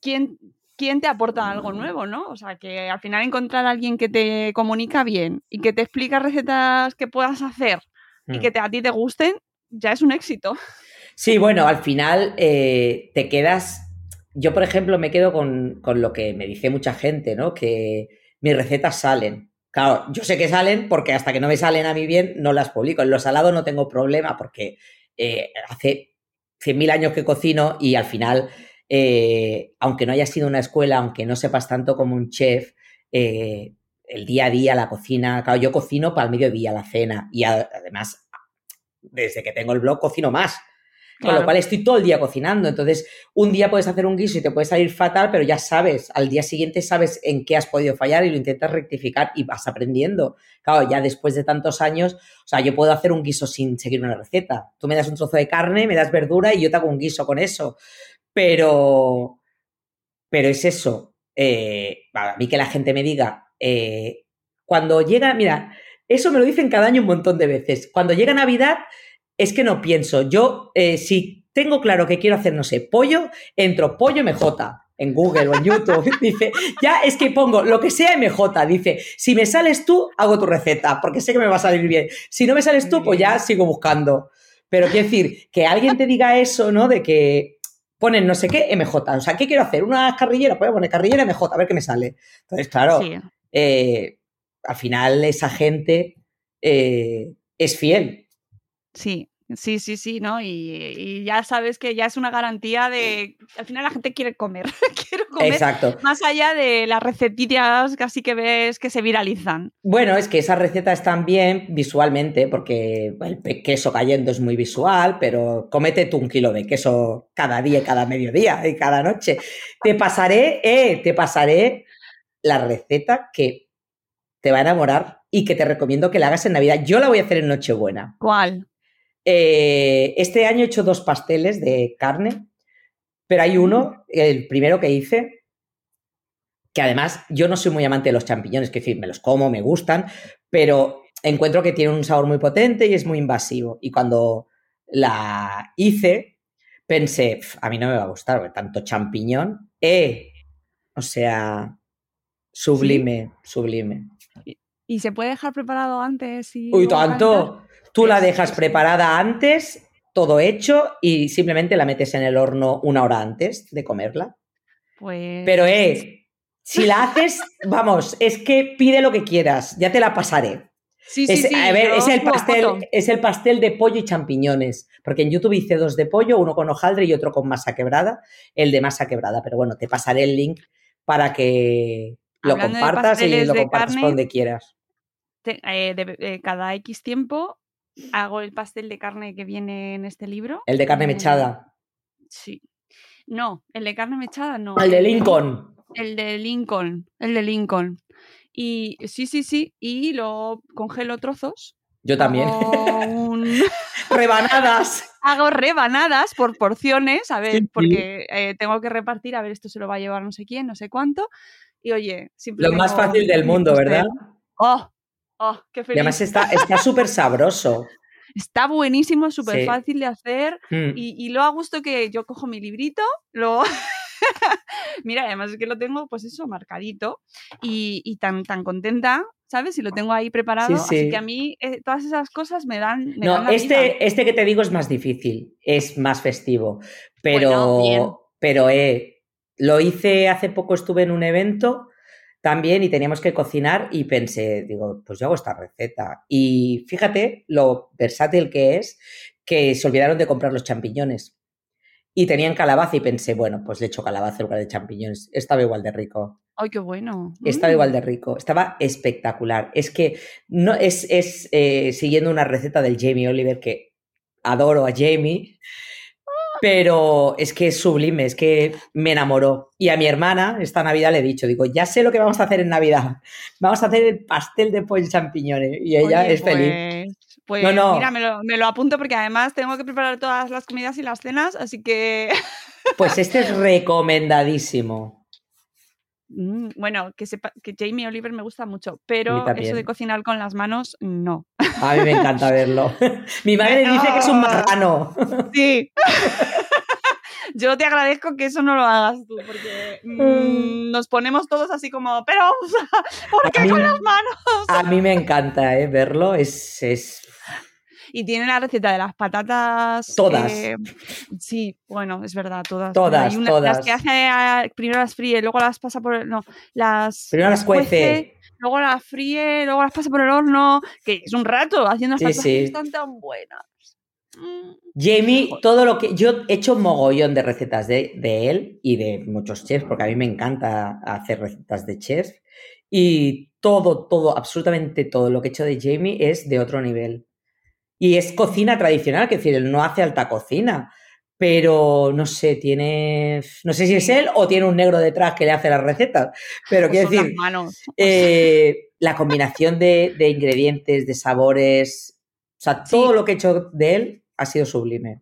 ¿quién, quién te aporta algo nuevo, ¿no? O sea, que al final encontrar a alguien que te comunica bien y que te explica recetas que puedas hacer y que mm. a ti te gusten, ya es un éxito. Sí, bueno, al final eh, te quedas. Yo, por ejemplo, me quedo con, lo que me dice mucha gente, ¿no? Que mis recetas salen. Claro, yo sé que salen porque hasta que no me salen a mí bien, no las publico. En lo salado no tengo problema porque eh, hace 100.000 años que cocino y al final eh, aunque no haya sido una escuela, aunque no sepas tanto como un chef, eh, el día a día, la cocina, claro, yo cocino para el mediodía, la cena, y además, desde que tengo el blog, cocino más. Con lo cual estoy todo el día cocinando. Entonces, un día puedes hacer un guiso y te puede salir fatal, pero ya sabes, al día siguiente sabes en qué has podido fallar y lo intentas rectificar y vas aprendiendo. Claro, ya después de tantos años, o sea, yo puedo hacer un guiso sin seguir una receta. Tú me das un trozo de carne, me das verdura y yo te hago un guiso con eso. Pero, pero es eso. Eh, a mí que la gente me diga, eh, cuando llega, mira, eso me lo dicen cada año un montón de veces. Cuando llega Navidad, es que no pienso. Yo, eh, si tengo claro que quiero hacer, no sé, pollo, entro pollo MJ en Google o en YouTube. dice, ya es que pongo lo que sea MJ. Dice, si me sales tú, hago tu receta, porque sé que me va a salir bien. Si no me sales tú, pues ya sigo buscando. Pero quiero decir, que alguien te diga eso, ¿no? De que ponen no sé qué MJ. O sea, ¿qué quiero hacer? Una carrillera, pues voy a poner carrillera MJ, a ver qué me sale. Entonces, claro, eh, al final esa gente eh, es fiel. Sí, Sí, sí, sí, ¿no? Y, ya sabes que ya es una garantía de. Al final la gente quiere comer. quiere comer. Exacto. Más allá de las recetillas casi que ves que se viralizan. Bueno, es que esas recetas están bien visualmente, porque el queso cayendo es muy visual, pero cómete tú un kilo de queso cada día, cada mediodía y cada noche. Te pasaré, eh, te pasaré la receta que te va a enamorar y que te recomiendo que la hagas en Navidad. Yo la voy a hacer en Nochebuena. ¿Cuál? Eh, este año he hecho dos pasteles de carne, pero hay uno, el primero que hice, que además yo no soy muy amante de los champiñones, que decir, me los como, me gustan, pero encuentro que tiene un sabor muy potente y es muy invasivo. Y cuando la hice, pensé, a mí no me va a gustar, tanto champiñón, eh, o sea, sublime, sublime. ¿Y se puede dejar preparado antes? Y Uy, tanto. Tú la dejas preparada antes, todo hecho, y simplemente la metes en el horno una hora antes de comerla. Pues. Pero, eh, si la haces, vamos, es que pide lo que quieras, ya te la pasaré. Sí, sí, sí, a ver, es el, pastel, es el pastel de pollo y champiñones. Porque en YouTube hice dos de pollo, uno con hojaldre y otro con masa quebrada. El de masa quebrada. Pero bueno, te pasaré el link para que lo compartas y lo compartas por donde quieras. Eh, de, cada X tiempo hago el pastel de carne que viene en este libro. El de carne mechada. Sí. No, el de carne mechada no. El de Lincoln. El de Lincoln, el de Lincoln. Y sí, sí, sí, y lo congelo trozos. Yo también. rebanadas. Hago rebanadas por porciones, a ver, porque eh, tengo que repartir, a ver, esto se lo va a llevar no sé quién, no sé cuánto. Y oye, simplemente. Lo más fácil del mundo, ¿verdad? Oh, Oh, qué feliz. Y además está súper sabroso. Está buenísimo, súper fácil de hacer mm. y, y, lo a gusto que yo cojo mi librito, lo... Mira, además es que lo tengo, pues eso, marcadito y, tan, tan contenta, ¿sabes? Y lo tengo ahí preparado, así que a mí eh, todas esas cosas me dan... no, este, este que te digo es más difícil, es más festivo, pero, pero eh, lo hice hace poco, estuve en un evento también y teníamos que cocinar y pensé, digo, pues yo hago esta receta. Y fíjate lo versátil que es que se olvidaron de comprar los champiñones. Y tenían calabaza y pensé, bueno, pues le echo calabaza en lugar de champiñones. Estaba igual de rico. ¡Ay, qué bueno! Estaba igual mm. de rico. Estaba espectacular. Es que no es, es eh, siguiendo una receta del Jamie Oliver que adoro a Jamie pero es que es sublime, es que me enamoró. Y a mi hermana esta Navidad le he dicho, digo, ya sé lo que vamos a hacer en Navidad. Vamos a hacer el pastel de pollo y champiñones. Y ella es feliz. Pues, pues mira, me lo, me lo, apunto porque además tengo que preparar todas las comidas y las cenas, así que... Pues este es recomendadísimo. Mm, bueno, que sepa que Jamie Oliver me gusta mucho, pero eso de cocinar con las manos, no. A mí me encanta verlo. Mi madre dice que es un marrano. Sí. Yo te agradezco que eso no lo hagas tú, porque mm, mm. nos ponemos todos así como, pero, ¿por qué con las manos? A mí me encanta ¿eh? verlo, es, es y tiene la receta de las patatas. Todas. Eh, sí, bueno, es verdad, todas. Todas, todas. Las que hace, ah, primero las fríe, luego las pasa por. No, las. Primero las, cuece. Luego las fríe, luego las pasa por el horno. Que es un rato haciendo estas cosas que están tan buenas. Mm. Jamie, todo lo que. Yo he hecho un mogollón de recetas de, de, él y de muchos chefs, porque a mí me encanta hacer recetas de chefs. Y todo, todo, absolutamente todo lo que he hecho de Jamie es de otro nivel. Y es cocina tradicional, que decir, él no hace alta cocina, pero no sé, tiene, no sé si es él o tiene un negro detrás que le hace las recetas, pero quiero decir, eh, la combinación de, de, ingredientes, de sabores, o sea, todo lo que he hecho de él ha sido sublime.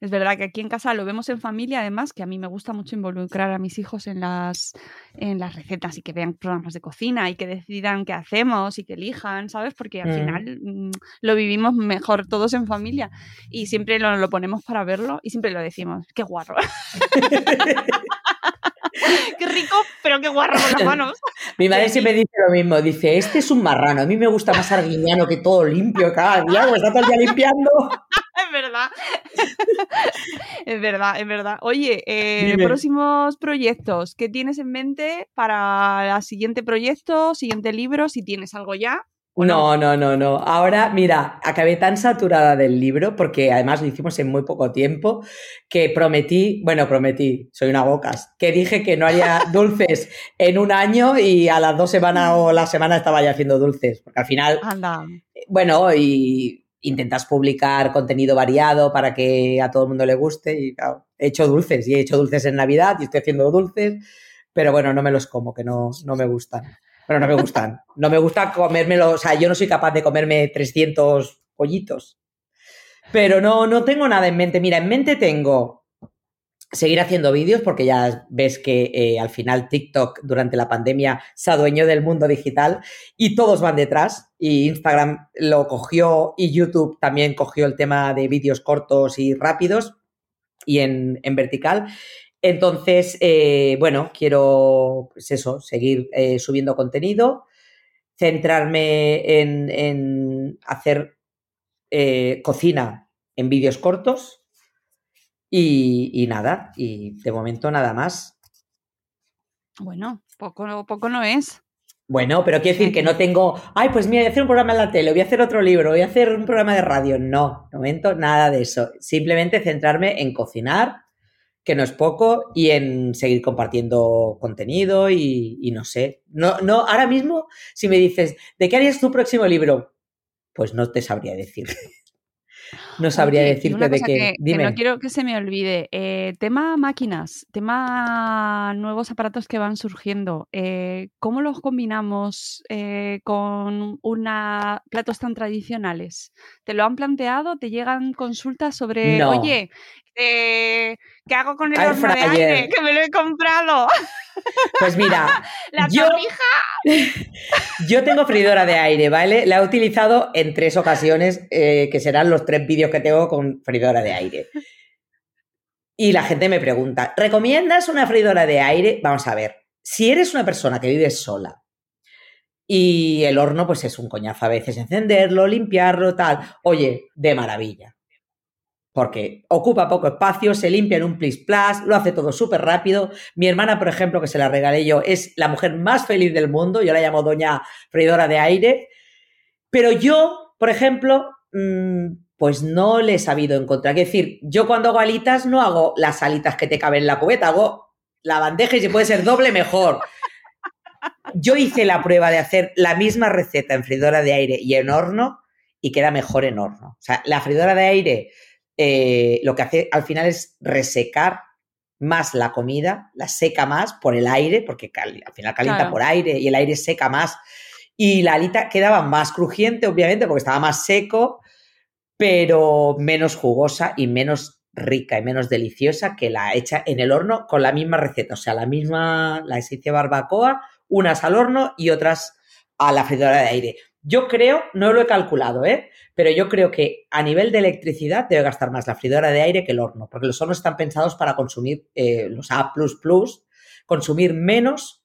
Es verdad que aquí en casa lo vemos en familia, además, que a mí me gusta mucho involucrar a mis hijos en las, en las recetas y que vean programas de cocina y que decidan qué hacemos y que elijan, ¿sabes? Porque al mm. final mm, lo vivimos mejor todos en familia y siempre lo, lo ponemos para verlo y siempre lo decimos. ¡Qué guarro! qué rico, pero qué guarro con las manos. Mi madre siempre dice lo mismo, dice, este es un marrano, a mí me gusta más arguiñano que todo limpio cada día, está todo el día limpiando. Es verdad. es verdad, es verdad. Oye, eh, próximos proyectos, ¿qué tienes en mente para el siguiente proyecto, siguiente libro, si tienes algo ya? No, no, no, no. Ahora, mira, acabé tan saturada del libro, porque además lo hicimos en muy poco tiempo, que prometí, bueno, prometí, soy una bocas, que dije que no haría dulces en un año y a las dos semanas o la semana estaba ya haciendo dulces, porque al final, Anda. bueno, y intentas publicar contenido variado para que a todo el mundo le guste y he hecho dulces y he hecho dulces en Navidad y estoy haciendo dulces, pero bueno, no me los como, que no, no me gustan. Pero no me gustan. No me gusta comérmelo, o sea, yo no soy capaz de comerme 300 pollitos. Pero no, no tengo nada en mente. Mira, en mente tengo seguir haciendo vídeos porque ya ves que eh, al final TikTok durante la pandemia se adueñó del mundo digital y todos van detrás. Y Instagram lo cogió y YouTube también cogió el tema de vídeos cortos y rápidos y en, en vertical. Entonces, eh, bueno, quiero, pues eso, seguir eh, subiendo contenido, centrarme en, hacer eh, cocina en vídeos cortos y, nada, y de momento nada más. Bueno, poco, poco no es. Bueno, pero quiero decir que no tengo, ay, pues mira, voy a hacer un programa en la tele, voy a hacer otro libro, voy a hacer un programa de radio. No, de momento nada de eso. Simplemente centrarme en cocinar que no es poco, y en seguir compartiendo contenido y, no sé. No, no, ahora mismo, si me dices, ¿de qué harías tu próximo libro? Pues no te sabría decir. No sabría decirte de qué. Dime. no quiero que se me olvide. Eh, tema máquinas, tema nuevos aparatos que van surgiendo. Eh, ¿Cómo los combinamos eh, con una platos tan tradicionales? ¿Te lo han planteado? ¿Te llegan consultas sobre, oye, Eh, ¿Qué hago con el horno de aire? Que me lo he comprado. Pues mira, la yo, yo tengo freidora de aire, ¿vale? La he utilizado en tres ocasiones, eh, que serán los tres vídeos que tengo con freidora de aire. Y la gente me pregunta, ¿recomiendas una freidora de aire? Vamos a ver, si eres una persona que vive sola y el horno pues es un coñazo a veces encenderlo, limpiarlo, tal, oye, de maravilla. Porque ocupa poco espacio, se limpia en un plis plas, lo hace todo súper rápido. Mi hermana, por ejemplo, que se la regalé yo, es la mujer más feliz del mundo. Yo la llamo doña freidora de aire. Pero yo, por ejemplo, mm, pues no le he sabido encontrar. Es decir, yo cuando hago alitas no hago las alitas que te caben en la cubeta, hago la bandeja y si puede ser doble, mejor. Yo hice la prueba de hacer la misma receta en freidora de aire y en horno y queda mejor en horno. O sea, la freidora de aire eh, lo que hace al final es resecar más la comida, la seca más por el aire, porque al final calienta por aire y el aire seca más. Y la alita quedaba más crujiente, obviamente, porque estaba más seco, pero menos jugosa y menos rica y menos deliciosa que la hecha en el horno con la misma receta. O sea, la misma, la esencia barbacoa, unas al horno y otras a la freidora de aire. Yo creo, no lo he calculado, ¿eh? Pero yo creo que a nivel de electricidad debe gastar más la freidora de aire que el horno, porque los hornos están pensados para consumir, eh, los A, consumir menos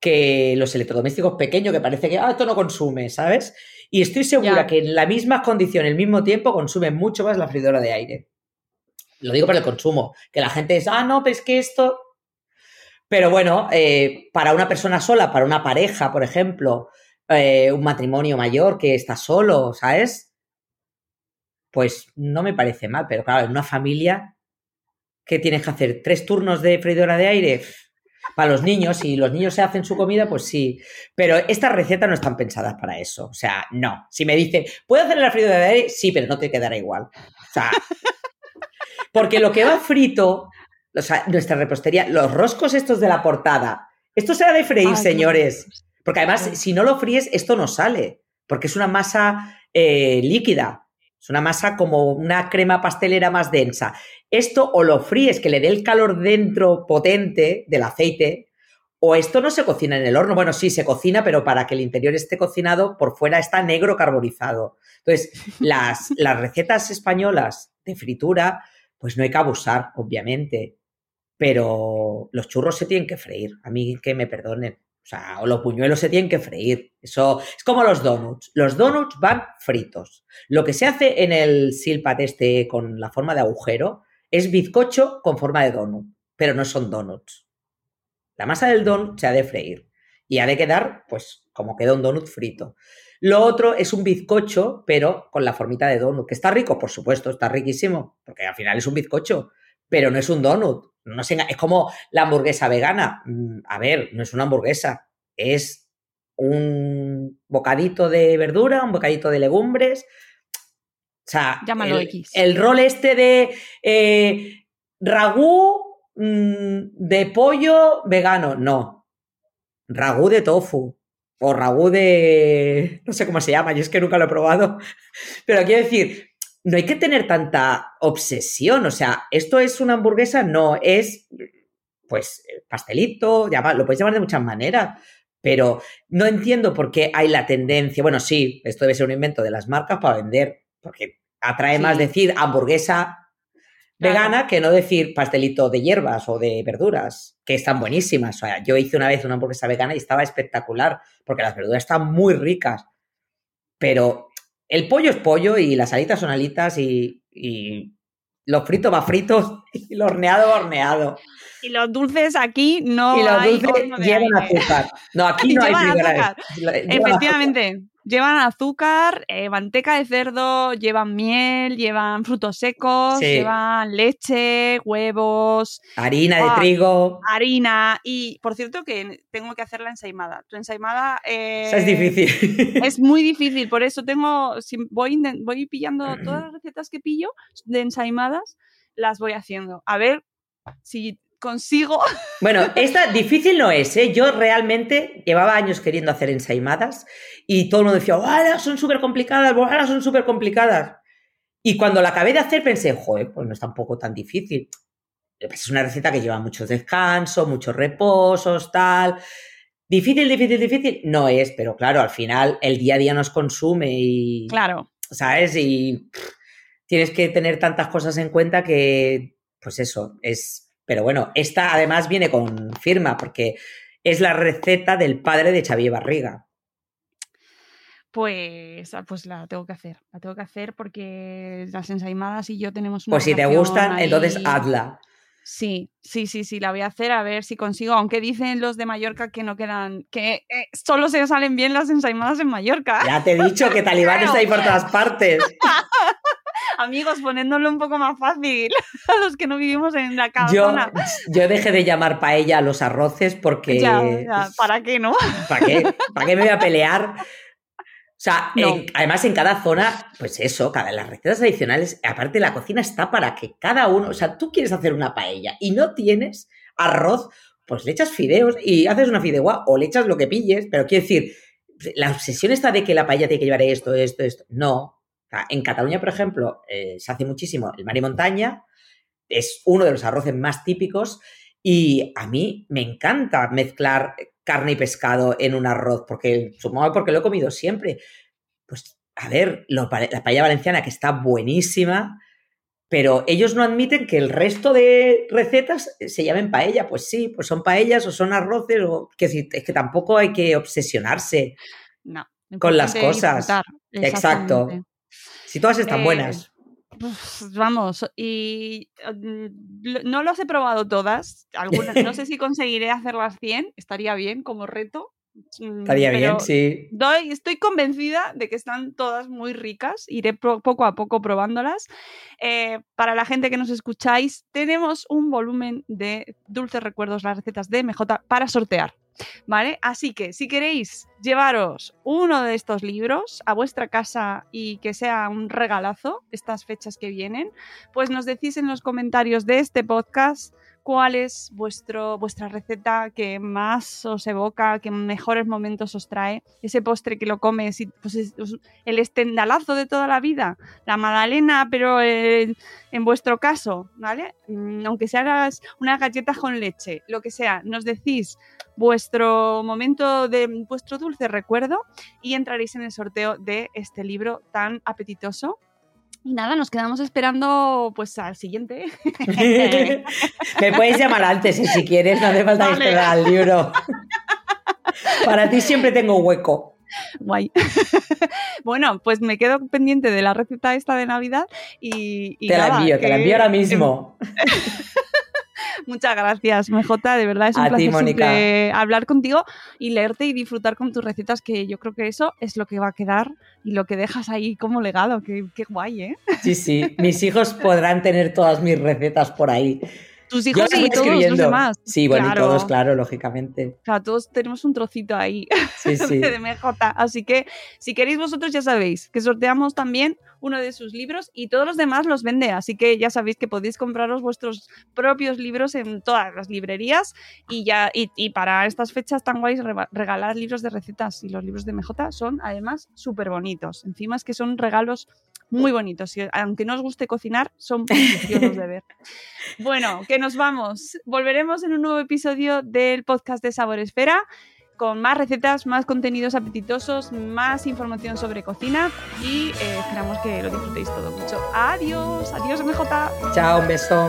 que los electrodomésticos pequeños, que parece que ah, esto no consume, ¿sabes? Y estoy segura que en la misma condición, el mismo tiempo, consume mucho más la freidora de aire. Lo digo por el consumo, que la gente dice, ah, no, pero es que esto. Pero bueno, eh, para una persona sola, para una pareja, por ejemplo, eh, un matrimonio mayor que está solo, ¿sabes? Pues no me parece mal, pero claro, en una familia, ¿qué tienes que hacer? ¿Tres turnos de freidora de aire? Para los niños, si los niños se hacen su comida, pues sí. Pero estas recetas no están pensadas para eso. O sea, no. Si me dice, ¿puedo hacer la freidora de aire? Sí, pero no te quedará igual. O sea, porque lo que va frito, o sea, nuestra repostería, los roscos estos de la portada, esto se ha de freír, señores. Porque además, si no lo fríes, esto no sale, porque es una masa eh, líquida. Es una masa como una crema pastelera más densa. Esto o lo fríes, que le dé el calor dentro potente del aceite, o esto no se cocina en el horno. Bueno, sí, se cocina, pero para que el interior esté cocinado, por fuera está negro carbonizado. Entonces, las, las recetas españolas de fritura, pues no hay que abusar, obviamente. Pero los churros se tienen que freír. A mí que me perdonen. O sea, los puñuelos se tienen que freír. Eso es como los donuts. Los donuts van fritos. Lo que se hace en el silpat este con la forma de agujero es bizcocho con forma de donut, pero no son donuts. La masa del donut se ha de freír y ha de quedar, pues, como queda un donut frito. Lo otro es un bizcocho, pero con la formita de donut, que está rico, por supuesto, está riquísimo, porque al final es un bizcocho, pero no es un donut. No es como la hamburguesa vegana. Mm, a ver, no es una hamburguesa, es un bocadito de verdura, un bocadito de legumbres. O sea, Llámalo el, X. el rol este de eh, ragú mm, de pollo vegano, no. Ragú de tofu. O ragú de. No sé cómo se llama, yo es que nunca lo he probado. Pero quiero decir, no hay que tener tanta obsesión. O sea, esto es una hamburguesa, no, es pues pastelito, lo puedes llamar de muchas maneras. Pero no entiendo por qué hay la tendencia. Bueno, sí, esto debe ser un invento de las marcas para vender, porque atrae más decir hamburguesa vegana que no decir pastelito de hierbas o de verduras, que están buenísimas. O sea, yo hice una vez una hamburguesa vegana y estaba espectacular, porque las verduras están muy ricas. Pero el pollo es pollo y las alitas son alitas y, y lo frito va frito y lo horneado horneado. Y los dulces aquí no y los dulces llevan azúcar. No, aquí no hay azúcar. Efectivamente. Llevan azúcar, eh, manteca de cerdo, llevan miel, llevan frutos secos, llevan leche, huevos. Harina de ah, trigo. Harina. Y por cierto que tengo que hacer la ensaimada. Tu ensaimada... Eh, es difícil. Es muy difícil, por eso tengo... Voy, voy pillando todas las recetas que pillo de ensaimadas, las voy haciendo. A ver si consigo. Bueno, esta difícil no es, ¿eh? Yo realmente llevaba años queriendo hacer ensaimadas y todo el mundo decía, ¡Wow, son súper complicadas! ¡Wow, son súper complicadas! Y cuando la acabé de hacer pensé, joder, pues no es tampoco tan difícil. Es una receta que lleva muchos descansos, muchos reposos, tal. Difícil, difícil, difícil. No es, pero claro, al final el día a día nos consume y. Claro. ¿Sabes? Y tienes que tener tantas cosas en cuenta que, pues eso, es. Pero bueno, esta además viene con firma, porque es la receta del padre de Xavier Barriga. Pues, ah, pues la tengo que hacer. La tengo que hacer porque las ensaimadas y yo tenemos una. Pues si te gustan, entonces hazla. Sí, sí, sí, sí, la voy a hacer a ver si consigo, aunque dicen los de Mallorca que no quedan, que eh, solo se salen bien las ensaimadas en Mallorca. Ya te he dicho que Talibán está ahí por todas partes. Amigos, poniéndolo un poco más fácil a los que no vivimos en la casa. Yo, yo dejé de llamar paella a los arroces porque... Ya, ¿Para qué, no? ¿Para qué? ¿Para qué me voy a pelear? O sea, además en cada zona, pues eso, cada, las recetas tradicionales, aparte la cocina está para que cada uno, o sea, tú quieres hacer una paella y no tienes arroz, pues le echas fideos y haces una fideuá o le echas lo que pilles, pero quiero decir, la obsesión está de que la paella tiene que llevar esto, esto, esto. No. En Cataluña, por ejemplo, eh, se hace muchísimo el mar y montaña, es uno de los arroces más típicos y a mí me encanta mezclar carne y pescado en un arroz, porque supongo porque lo he comido siempre. Pues, a ver, la paella valenciana que está buenísima, pero ellos no admiten que el resto de recetas se llamen paella. Pues sí, pues son paellas o son arroces, o que es que tampoco hay que obsesionarse con las cosas. Exacto. Si todas están buenas. Eh, vamos, y mm, no los he probado todas. Algunas, no sé si conseguiré hacerlas 100, estaría bien como reto. Mm, estaría bien, sí. Doy, estoy convencida de que están todas muy ricas. Iré poco a poco probándolas. Eh, para la gente que nos escucháis, tenemos un volumen de dulces recuerdos, las recetas de MJ para sortear. ¿Vale? Así que si queréis llevaros uno de estos libros a vuestra casa y que sea un regalazo estas fechas que vienen, pues nos decís en los comentarios de este podcast cuál es vuestro, vuestra receta que más os evoca, que mejores momentos os trae, ese postre que lo comes, y, pues el estendalazo de toda la vida, la magdalena, pero en vuestro caso, ¿vale? Mm, aunque sean unas galletas con leche, lo que sea, nos decís vuestro momento de vuestro dulce recuerdo y entraréis en el sorteo de este libro tan apetitoso y nada, nos quedamos esperando pues al siguiente. Me puedes llamar antes si quieres, no hace falta esperar al libro. Para ti siempre tengo hueco. Guay. bueno, pues me quedo pendiente de la receta esta de Navidad y. te la envío, te la envío ahora mismo. Muchas gracias, MJ. De verdad es un placer hablar contigo y leerte y disfrutar con tus recetas, que yo creo que eso es lo que va a quedar y lo que dejas ahí como legado. Qué, qué guay, ¿eh? Sí, sí. Mis hijos podrán tener todas mis recetas por ahí. Tus hijos y todos los demás. Sí, bueno, y todos, claro, lógicamente. Claro, todos tenemos un trocito ahí de MJ. Así que si queréis vosotros ya sabéis que sorteamos también uno de sus libros y todos los demás los vende. Así que ya sabéis que podéis compraros vuestros propios libros en todas las librerías y ya y, para estas fechas tan guays regalar libros de recetas y los libros de MJ son además súper bonitos. Encima es que son regalos muy bonitos. Y aunque no os guste cocinar, son preciosos de ver. Bueno, que nos vamos. Volveremos en un nuevo episodio del podcast de Sabor Esfera con más recetas, más contenidos apetitosos, más información sobre cocina y eh, esperamos que lo disfrutéis todo mucho. Adiós, adiós MJ. Chao, un beso.